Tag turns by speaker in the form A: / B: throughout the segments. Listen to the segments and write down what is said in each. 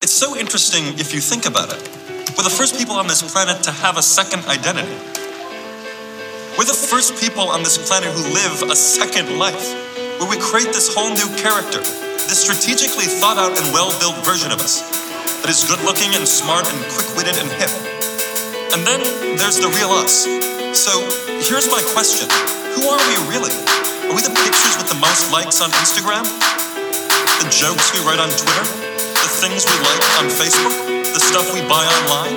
A: It's so interesting if you think about it. We're the first people on this planet to have a second identity. We're the first people on this planet who live a second life, where we create this whole new character, this strategically thought out and well built version of us that is good looking and smart and quick witted and hip. And then there's the real us. So here's my question Who are we really? Are we the pictures with the most likes on Instagram? The jokes we write on Twitter? Things we like on Facebook? The stuff we buy online?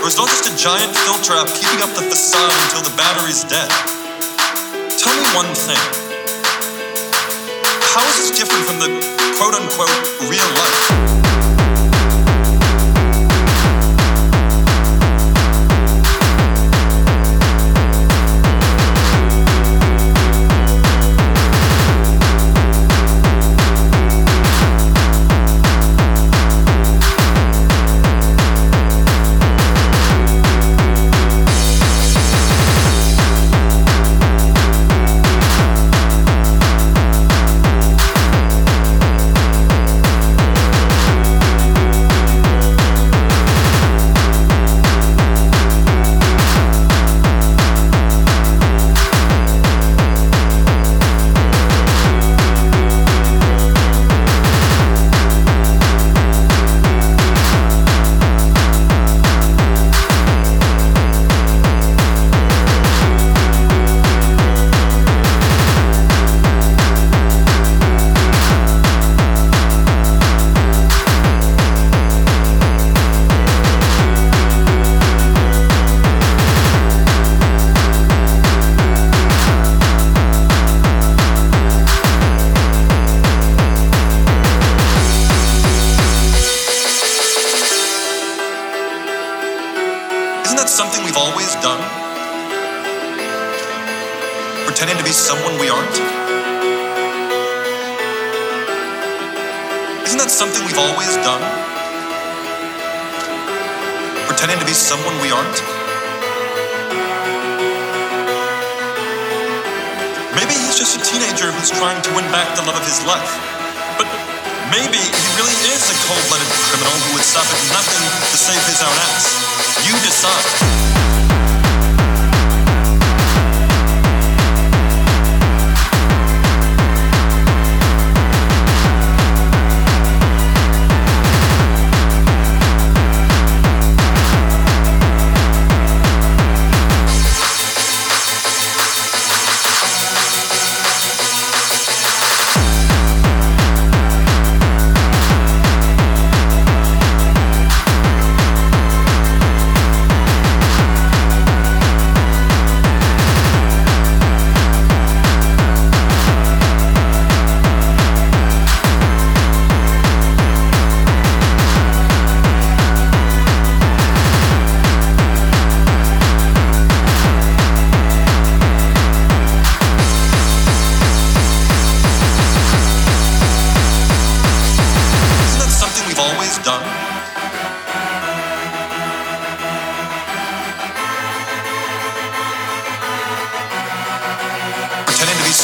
A: Or is it all just a giant filter app keeping up the facade until the battery's dead? Tell me one thing. How is this different from the quote unquote real life? Something we've always done? Pretending to be someone we aren't? Isn't that something we've always done? Pretending to be someone we aren't? Maybe he's just a teenager who's trying to win back the love of his life. But maybe cold blooded criminal who would at nothing to save his own ass. You decide.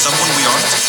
A: someone we aren't?